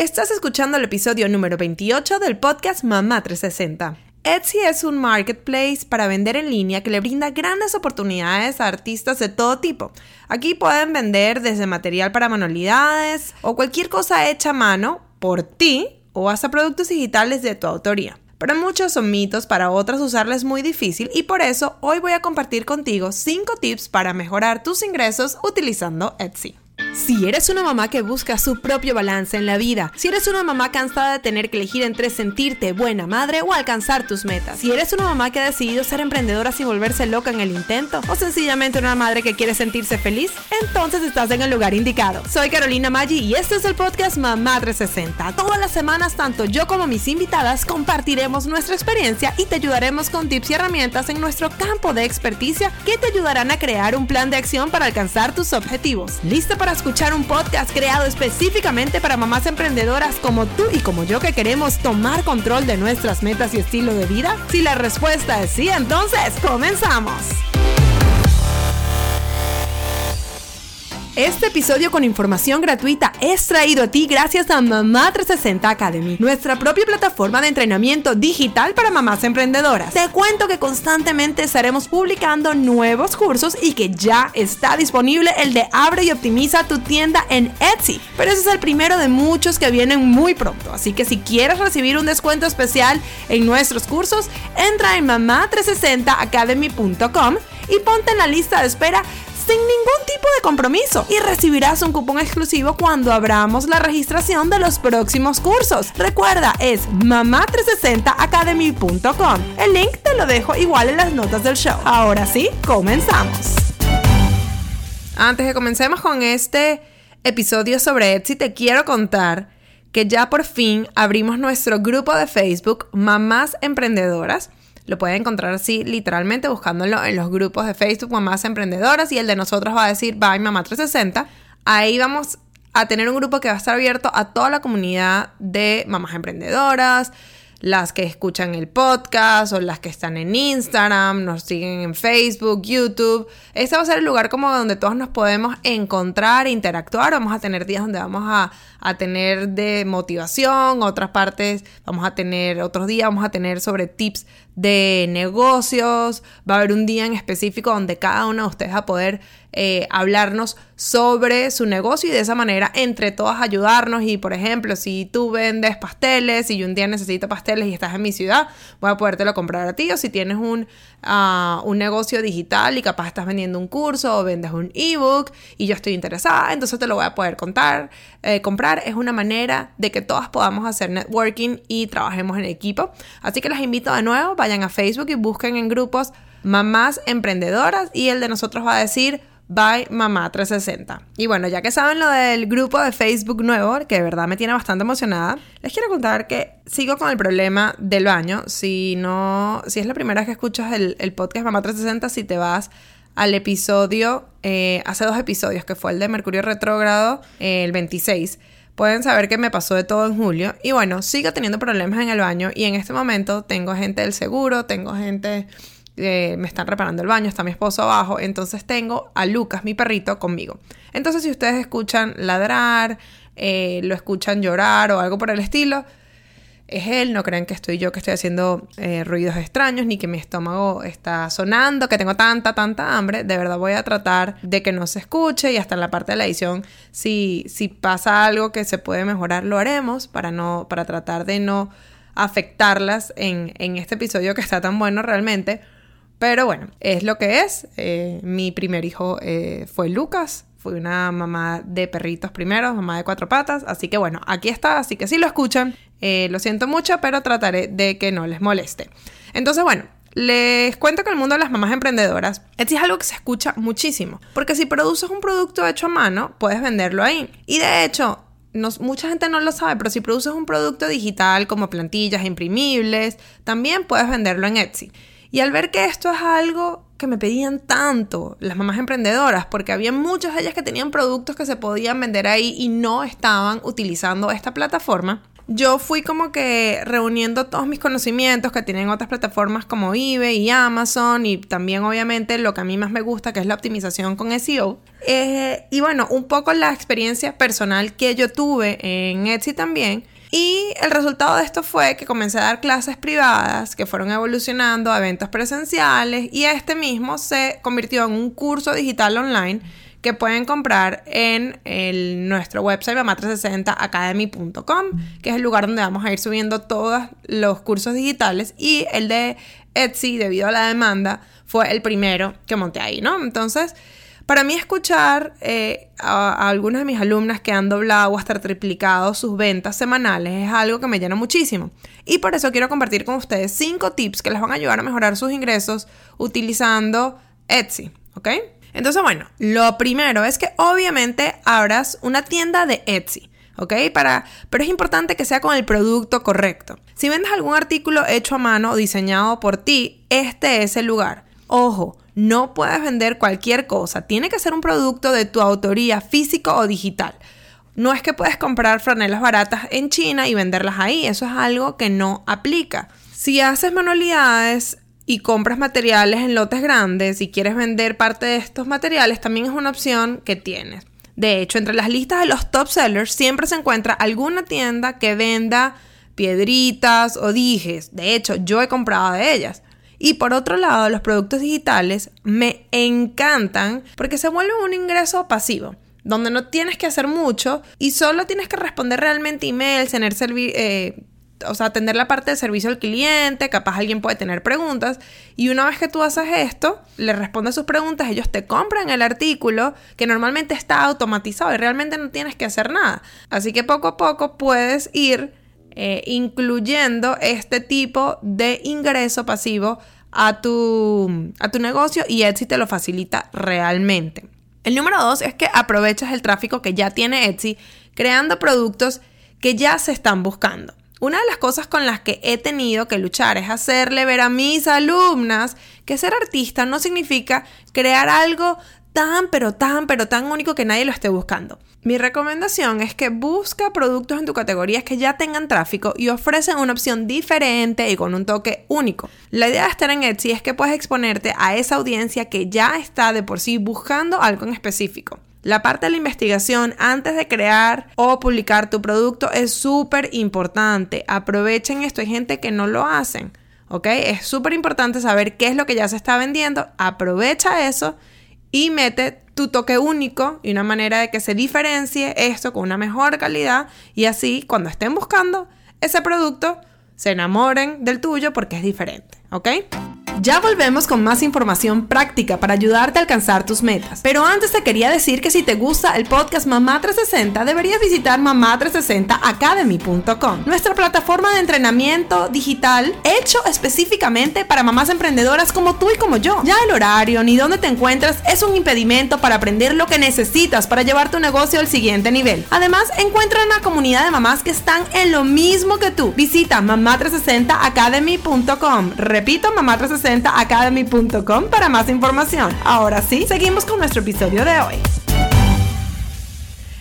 Estás escuchando el episodio número 28 del podcast Mamá 360. Etsy es un marketplace para vender en línea que le brinda grandes oportunidades a artistas de todo tipo. Aquí pueden vender desde material para manualidades o cualquier cosa hecha a mano por ti o hasta productos digitales de tu autoría. Para muchos son mitos, para otros usarla es muy difícil y por eso hoy voy a compartir contigo 5 tips para mejorar tus ingresos utilizando Etsy. Si eres una mamá que busca su propio balance en la vida, si eres una mamá cansada de tener que elegir entre sentirte buena madre o alcanzar tus metas, si eres una mamá que ha decidido ser emprendedora sin volverse loca en el intento, o sencillamente una madre que quiere sentirse feliz, entonces estás en el lugar indicado. Soy Carolina Maggi y este es el podcast Mamá 360. Todas las semanas, tanto yo como mis invitadas compartiremos nuestra experiencia y te ayudaremos con tips y herramientas en nuestro campo de experticia que te ayudarán a crear un plan de acción para alcanzar tus objetivos. ¿Lista para escuchar un podcast creado específicamente para mamás emprendedoras como tú y como yo que queremos tomar control de nuestras metas y estilo de vida? Si la respuesta es sí, entonces comenzamos. Este episodio con información gratuita es traído a ti gracias a Mamá 360 Academy, nuestra propia plataforma de entrenamiento digital para mamás emprendedoras. Te cuento que constantemente estaremos publicando nuevos cursos y que ya está disponible el de Abre y Optimiza tu tienda en Etsy. Pero ese es el primero de muchos que vienen muy pronto, así que si quieres recibir un descuento especial en nuestros cursos, entra en mamá360academy.com y ponte en la lista de espera sin ningún tipo de compromiso y recibirás un cupón exclusivo cuando abramos la registración de los próximos cursos. Recuerda, es mamá360academy.com. El link te lo dejo igual en las notas del show. Ahora sí, comenzamos. Antes de comencemos con este episodio sobre Etsy, te quiero contar que ya por fin abrimos nuestro grupo de Facebook Mamás Emprendedoras lo pueden encontrar así literalmente buscándolo en los grupos de Facebook Mamás Emprendedoras y el de nosotros va a decir Bye Mamá 360. Ahí vamos a tener un grupo que va a estar abierto a toda la comunidad de mamás emprendedoras, las que escuchan el podcast o las que están en Instagram, nos siguen en Facebook, YouTube. Este va a ser el lugar como donde todos nos podemos encontrar, interactuar. Vamos a tener días donde vamos a, a tener de motivación, otras partes vamos a tener, otros días vamos a tener sobre tips de negocios. Va a haber un día en específico donde cada uno de ustedes va a poder eh, hablarnos sobre su negocio y de esa manera entre todas ayudarnos. Y por ejemplo, si tú vendes pasteles y yo un día necesito pasteles y estás en mi ciudad, voy a podértelo comprar a ti. O si tienes un, ah, un negocio digital y capaz estás vendiendo un curso o vendes un ebook y yo estoy interesada, entonces te lo voy a poder contar, eh, comprar. Es una manera de que todas podamos hacer networking y trabajemos en equipo. Así que las invito de nuevo, vayan a Facebook y busquen en grupos mamás emprendedoras y el de nosotros va a decir by Mamá 360. Y bueno, ya que saben lo del grupo de Facebook nuevo, que de verdad me tiene bastante emocionada, les quiero contar que sigo con el problema del baño. Si no, si es la primera vez que escuchas el, podcast Mamá 360, si te vas al episodio, eh, hace dos episodios, que fue el de Mercurio Retrógrado, eh, el 26 pueden saber que me pasó de todo en julio. Y bueno, sigo teniendo problemas en el baño y en este momento tengo gente del seguro, tengo gente eh, me están reparando el baño, está mi esposo abajo, entonces tengo a Lucas, mi perrito, conmigo. Entonces si ustedes escuchan ladrar, eh, lo escuchan llorar o algo por el estilo, es él, no crean que estoy yo que estoy haciendo eh, ruidos extraños, ni que mi estómago está sonando, que tengo tanta, tanta hambre. De verdad voy a tratar de que no se escuche y hasta en la parte de la edición, si, si pasa algo que se puede mejorar, lo haremos para, no, para tratar de no afectarlas en, en este episodio que está tan bueno realmente. Pero bueno, es lo que es. Eh, mi primer hijo eh, fue Lucas. Fui una mamá de perritos primero, mamá de cuatro patas. Así que bueno, aquí está. Así que si lo escuchan, eh, lo siento mucho, pero trataré de que no les moleste. Entonces, bueno, les cuento que el mundo de las mamás emprendedoras es algo que se escucha muchísimo. Porque si produces un producto hecho a mano, puedes venderlo ahí. Y de hecho, mucha gente no lo sabe, pero si produces un producto digital como plantillas imprimibles, también puedes venderlo en Etsy. Y al ver que esto es algo que me pedían tanto las mamás emprendedoras, porque había muchas de ellas que tenían productos que se podían vender ahí y no estaban utilizando esta plataforma, yo fui como que reuniendo todos mis conocimientos que tienen otras plataformas como eBay y Amazon y también obviamente lo que a mí más me gusta que es la optimización con SEO. Eh, y bueno, un poco la experiencia personal que yo tuve en Etsy también. Y el resultado de esto fue que comencé a dar clases privadas que fueron evolucionando a eventos presenciales y este mismo se convirtió en un curso digital online que pueden comprar en el, nuestro website mamá360academy.com, que es el lugar donde vamos a ir subiendo todos los cursos digitales y el de Etsy, debido a la demanda, fue el primero que monté ahí, ¿no? Entonces, para mí escuchar eh, a, algunas de mis alumnas que han doblado o hasta triplicado sus ventas semanales es algo que me llena muchísimo. Y por eso quiero compartir con ustedes cinco tips que les van a ayudar a mejorar sus ingresos utilizando Etsy, ¿ok? Entonces, bueno, lo primero es que obviamente abras una tienda de Etsy. ¿ok? Para, pero es importante que sea con el producto correcto. Si vendes algún artículo hecho a mano o diseñado por ti, este es el lugar. Ojo, no puedes vender cualquier cosa, tiene que ser un producto de tu autoría físico o digital. No es que puedes comprar franelas baratas en China y venderlas ahí, eso es algo que no aplica. Si haces manualidades, y compras materiales en lotes grandes y quieres vender parte de estos materiales, también es una opción que tienes. De hecho, entre las listas de los top sellers siempre se encuentra alguna tienda que venda piedritas o dijes. De hecho, yo he comprado de ellas. Y por otro lado, los productos digitales me encantan porque se vuelven un ingreso pasivo donde no tienes que hacer mucho y solo tienes que responder realmente emails, tener eh, o sea, atender la parte de servicio al cliente, capaz alguien puede tener preguntas, y una vez que tú haces esto, le respondes sus preguntas, ellos te compran el artículo que normalmente está automatizado y realmente no tienes que hacer nada. Así que poco a poco puedes ir eh, incluyendo este tipo de ingreso pasivo a tu, a tu negocio y Etsy te lo facilita realmente. El número dos es que aprovechas el tráfico que ya tiene Etsy creando productos que ya se están buscando. Una de las cosas con las que he tenido que luchar es hacerle ver a mis alumnas que ser artista no significa crear algo tan, pero tan, pero tan único que nadie lo esté buscando. Mi recomendación es que busca productos en tu categoría que ya tengan tráfico y ofrecen una opción diferente y con un toque único. La idea de estar en Etsy es que puedes exponerte a esa audiencia que ya está de por sí buscando algo en específico. La parte de la investigación antes de crear o publicar tu producto es súper importante. Aprovechen esto. Hay gente que no lo hacen. ¿Ok? Es súper importante saber qué es lo que ya se está vendiendo. Aprovecha eso y mete tu toque único y una manera de que se diferencie esto con una mejor calidad. Y así, cuando estén buscando ese producto, se enamoren del tuyo porque es diferente. ¿Ok? Ya volvemos con más información práctica para ayudarte a alcanzar tus metas. Pero antes te quería decir que si te gusta el podcast Mamá 360, deberías visitar mamá360academy.com, nuestra plataforma de entrenamiento digital hecho específicamente para mamás emprendedoras como tú y como yo. Ya el horario ni dónde te encuentras es un impedimento para aprender lo que necesitas para llevar tu negocio al siguiente nivel. Además, encuentra una comunidad de mamás que están en lo mismo que tú. Visita mamá360academy.com. Repito, mamá360 academy.com para más información. Ahora sí, seguimos con nuestro episodio de hoy.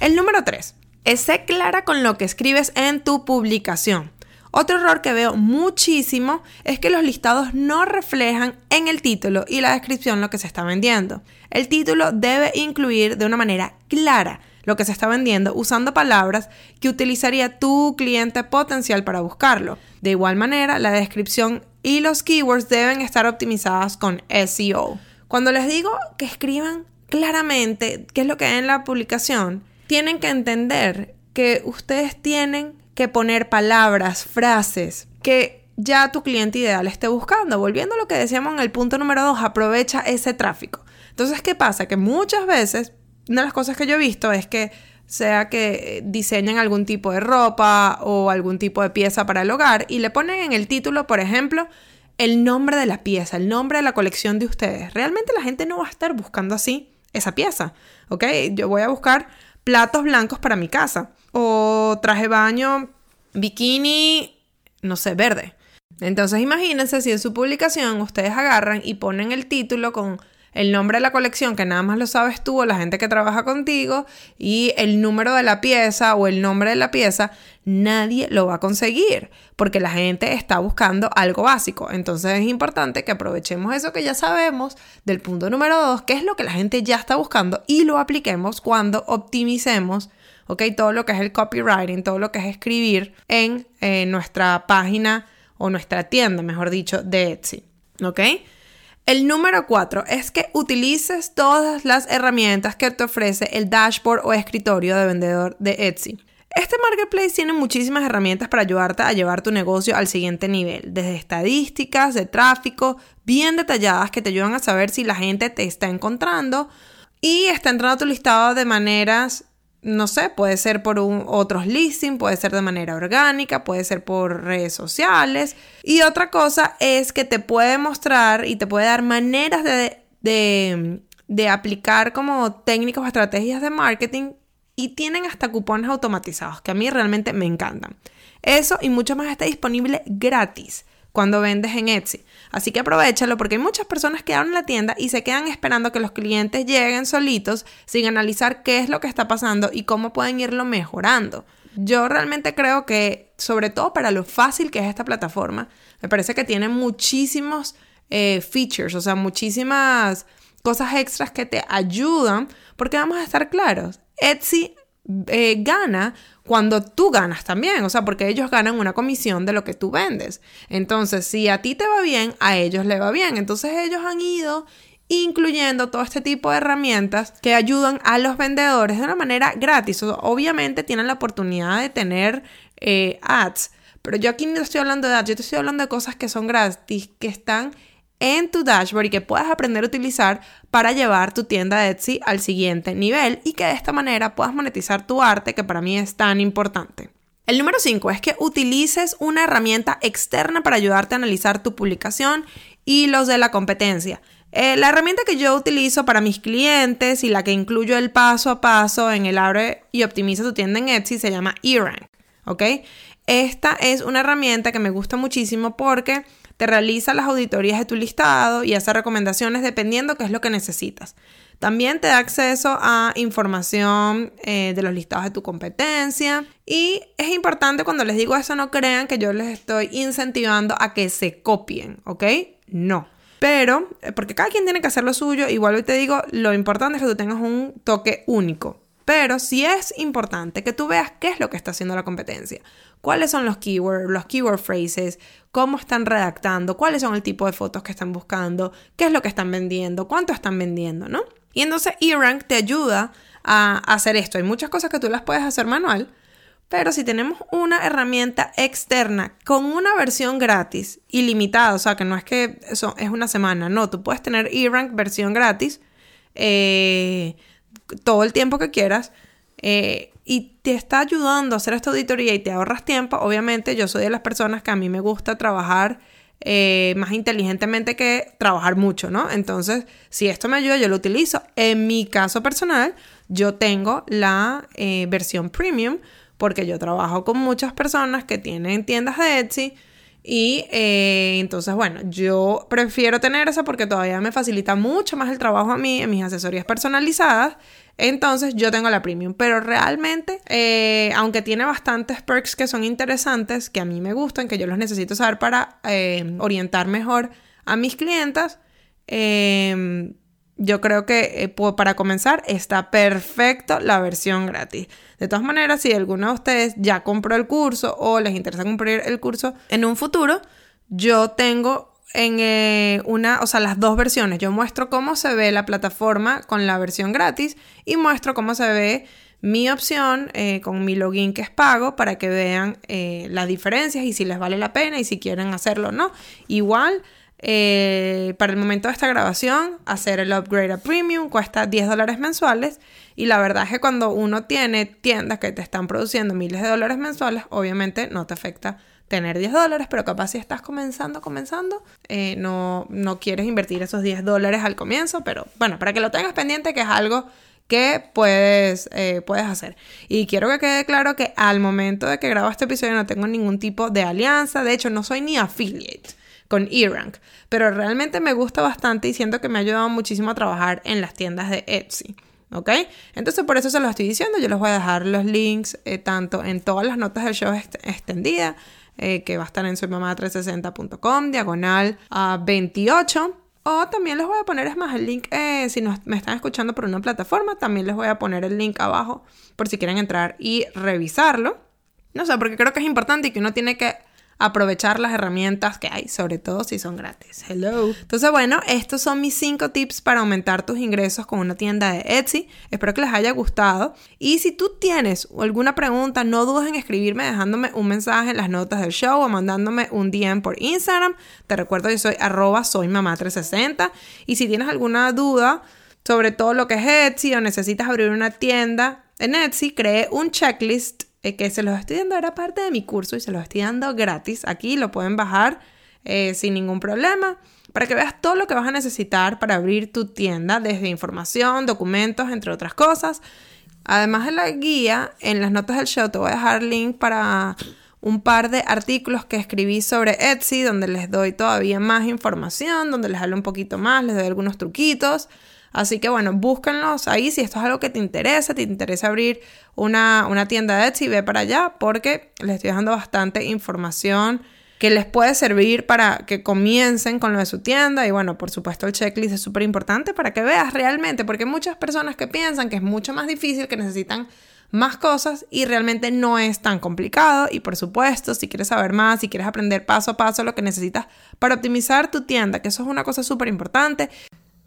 El número 3. Es clara con lo que escribes en tu publicación. Otro error que veo muchísimo es que los listados no reflejan en el título y la descripción lo que se está vendiendo. El título debe incluir de una manera clara lo que se está vendiendo usando palabras que utilizaría tu cliente potencial para buscarlo. De igual manera, la descripción y los keywords deben estar optimizadas con SEO. Cuando les digo que escriban claramente qué es lo que hay en la publicación, tienen que entender que ustedes tienen que poner palabras, frases que ya tu cliente ideal esté buscando. Volviendo a lo que decíamos en el punto número 2, aprovecha ese tráfico. Entonces, ¿qué pasa? Que muchas veces, una de las cosas que yo he visto es que sea que diseñen algún tipo de ropa o algún tipo de pieza para el hogar y le ponen en el título, por ejemplo, el nombre de la pieza, el nombre de la colección de ustedes. Realmente la gente no va a estar buscando así esa pieza, ¿ok? Yo voy a buscar platos blancos para mi casa o traje baño, bikini, no sé, verde. Entonces imagínense si en su publicación ustedes agarran y ponen el título con el nombre de la colección que nada más lo sabes tú o la gente que trabaja contigo y el número de la pieza o el nombre de la pieza, nadie lo va a conseguir porque la gente está buscando algo básico. Entonces es importante que aprovechemos eso que ya sabemos del punto número dos, que es lo que la gente ya está buscando y lo apliquemos cuando optimicemos. ¿ok? Todo lo que es el copywriting, todo lo que es escribir en eh, nuestra página o nuestra tienda, mejor dicho, de Etsy, ¿ok? El número cuatro es que utilices todas las herramientas que te ofrece el dashboard o escritorio de vendedor de Etsy. Este marketplace tiene muchísimas herramientas para ayudarte a llevar tu negocio al siguiente nivel, desde estadísticas de tráfico bien detalladas que te ayudan a saber si la gente te está encontrando y está entrando a tu listado de maneras no sé, puede ser por otros listing, puede ser de manera orgánica, puede ser por redes sociales. Y otra cosa es que te puede mostrar y te puede dar maneras de, de, de aplicar como técnicas o estrategias de marketing y tienen hasta cupones automatizados que a mí realmente me encantan. Eso y mucho más está disponible gratis cuando vendes en Etsy. Así que aprovechalo porque hay muchas personas que abren la tienda y se quedan esperando que los clientes lleguen solitos sin analizar qué es lo que está pasando y cómo pueden irlo mejorando. Yo realmente creo que, sobre todo para lo fácil que es esta plataforma, me parece que tiene muchísimos eh, features, o sea, muchísimas cosas extras que te ayudan, porque vamos a estar claros, Etsy eh, gana cuando tú ganas también, o sea, porque ellos ganan una comisión de lo que tú vendes. Entonces, si a ti te va bien, a ellos le va bien. Entonces, ellos han ido incluyendo todo este tipo de herramientas que ayudan a los vendedores de una manera gratis. obviamente tienen la oportunidad de tener eh, ads, pero yo aquí no estoy hablando de ads, yo te estoy hablando de cosas que son gratis, que están en tu dashboard y que puedas aprender a utilizar para llevar tu tienda Etsy al siguiente nivel y que de esta manera puedas monetizar tu arte que para mí es tan importante. El número 5 es que utilices una herramienta externa para ayudarte a analizar tu publicación y los de la competencia. Eh, la herramienta que yo utilizo para mis clientes y la que incluyo el paso a paso en el abre y optimiza tu tienda en Etsy se llama eRank, ¿ok? Esta es una herramienta que me gusta muchísimo porque te realiza las auditorías de tu listado y hace recomendaciones dependiendo qué es lo que necesitas. También te da acceso a información eh, de los listados de tu competencia. Y es importante cuando les digo eso, no crean que yo les estoy incentivando a que se copien, ¿ok? No. Pero, eh, porque cada quien tiene que hacer lo suyo, igual hoy te digo, lo importante es que tú tengas un toque único. Pero sí es importante que tú veas qué es lo que está haciendo la competencia cuáles son los keywords, los keyword phrases, cómo están redactando, cuáles son el tipo de fotos que están buscando, qué es lo que están vendiendo, cuánto están vendiendo, ¿no? Y entonces eRank te ayuda a hacer esto. Hay muchas cosas que tú las puedes hacer manual, pero si tenemos una herramienta externa con una versión gratis, ilimitada, o sea, que no es que eso es una semana, no, tú puedes tener eRank versión gratis eh, todo el tiempo que quieras. Eh, y te está ayudando a hacer esta auditoría y te ahorras tiempo, obviamente yo soy de las personas que a mí me gusta trabajar eh, más inteligentemente que trabajar mucho, ¿no? Entonces, si esto me ayuda, yo lo utilizo. En mi caso personal, yo tengo la eh, versión premium porque yo trabajo con muchas personas que tienen tiendas de Etsy. Y eh, entonces, bueno, yo prefiero tener esa porque todavía me facilita mucho más el trabajo a mí en mis asesorías personalizadas entonces yo tengo la premium, pero realmente, eh, aunque tiene bastantes perks que son interesantes, que a mí me gustan, que yo los necesito saber para eh, orientar mejor a mis clientas, em, yo creo que eh, para comenzar está perfecto la versión gratis. De todas maneras, si alguno de ustedes ya compró el curso o les interesa comprar el curso en un futuro, yo tengo en eh, una, o sea, las dos versiones. Yo muestro cómo se ve la plataforma con la versión gratis y muestro cómo se ve mi opción eh, con mi login que es pago para que vean eh, las diferencias y si les vale la pena y si quieren hacerlo o no. Igual, para el momento de esta grabación, hacer el upgrade a premium cuesta 10 dólares mensuales y la verdad es que cuando uno tiene tiendas que te están produciendo miles de dólares mensuales, obviamente no te afecta tener 10 dólares, pero capaz si estás comenzando, comenzando, eh, no, no quieres invertir esos 10 dólares al comienzo, pero bueno, para que lo tengas pendiente, que es algo que puedes, eh, puedes hacer. Y quiero que quede claro que al momento de que grabo este episodio no tengo ningún tipo de alianza, de hecho no soy ni affiliate con eRank. Pero realmente me gusta bastante y siento que me ha ayudado muchísimo a trabajar en las tiendas de Etsy. ¿Ok? Entonces por eso se lo estoy diciendo. Yo les voy a dejar los links eh, tanto en todas las notas del show extendida, eh, que va a estar en soymamá360.com, diagonal a 28. O también les voy a poner, es más, el link, eh, si me están escuchando por una plataforma, también les voy a poner el link abajo por si quieren entrar y revisarlo. No sé, porque creo que es importante y que uno tiene que aprovechar las herramientas que hay, sobre todo si son gratis. Hello. Entonces, bueno, estos son mis 5 tips para aumentar tus ingresos con una tienda de Etsy. Espero que les haya gustado. Y si tú tienes alguna pregunta, no dudes en escribirme dejándome un mensaje en las notas del show o mandándome un DM por Instagram. Te recuerdo, yo soy arroba soy mamá 360. Y si tienes alguna duda sobre todo lo que es Etsy o necesitas abrir una tienda en Etsy, cree un checklist eh, que se los estoy dando, era parte de mi curso y se los estoy dando gratis. Aquí lo pueden bajar eh, sin ningún problema para que veas todo lo que vas a necesitar para abrir tu tienda, desde información, documentos, entre otras cosas. Además de la guía, en las notas del show te voy a dejar link para un par de artículos que escribí sobre Etsy, donde les doy todavía más información, donde les hablo un poquito más, les doy algunos truquitos. Así que bueno, búsquenlos ahí si esto es algo que te interesa, te interesa abrir una, una tienda de Etsy, ve para allá porque les estoy dejando bastante información que les puede servir para que comiencen con lo de su tienda. Y bueno, por supuesto el checklist es súper importante para que veas realmente, porque hay muchas personas que piensan que es mucho más difícil, que necesitan más cosas y realmente no es tan complicado. Y por supuesto, si quieres saber más, si quieres aprender paso a paso lo que necesitas para optimizar tu tienda, que eso es una cosa súper importante,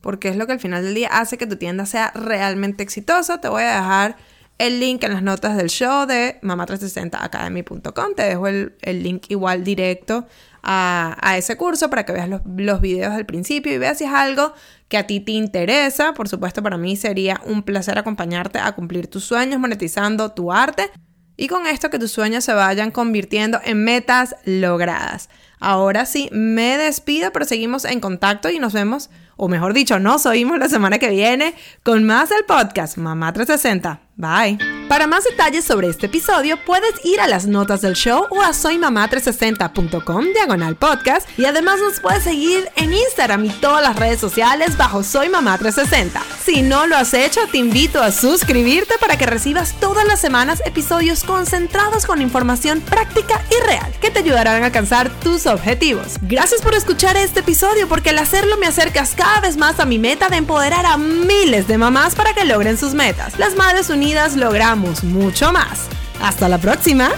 porque es lo que al final del día hace que tu tienda sea realmente exitosa. Te voy a dejar el link en las notas del show de mamá360academy.com. Te dejo el, link igual directo a, ese curso para que veas los, los videos del principio y veas si es algo que a ti te interesa. Por supuesto, para mí sería un placer acompañarte a cumplir tus sueños monetizando tu arte y con esto que tus sueños se vayan convirtiendo en metas logradas. Ahora sí, me despido, pero seguimos en contacto y nos vemos o mejor dicho, nos oímos la semana que viene con más del podcast Mamá 360. Bye. Para más detalles sobre este episodio, puedes ir a las notas del show o a soymamá360.com diagonal podcast y además nos puedes seguir en Instagram y todas las redes sociales bajo Soy Mamá 360. Si no lo has hecho, te invito a suscribirte para que recibas todas las semanas episodios concentrados con información práctica y real que te ayudarán a alcanzar tus objetivos. Gracias por escuchar este episodio porque al hacerlo me acercas cada vez más a mi meta de empoderar a miles de mamás para que logren sus metas. Las Madres Logramos mucho más. Hasta la próxima.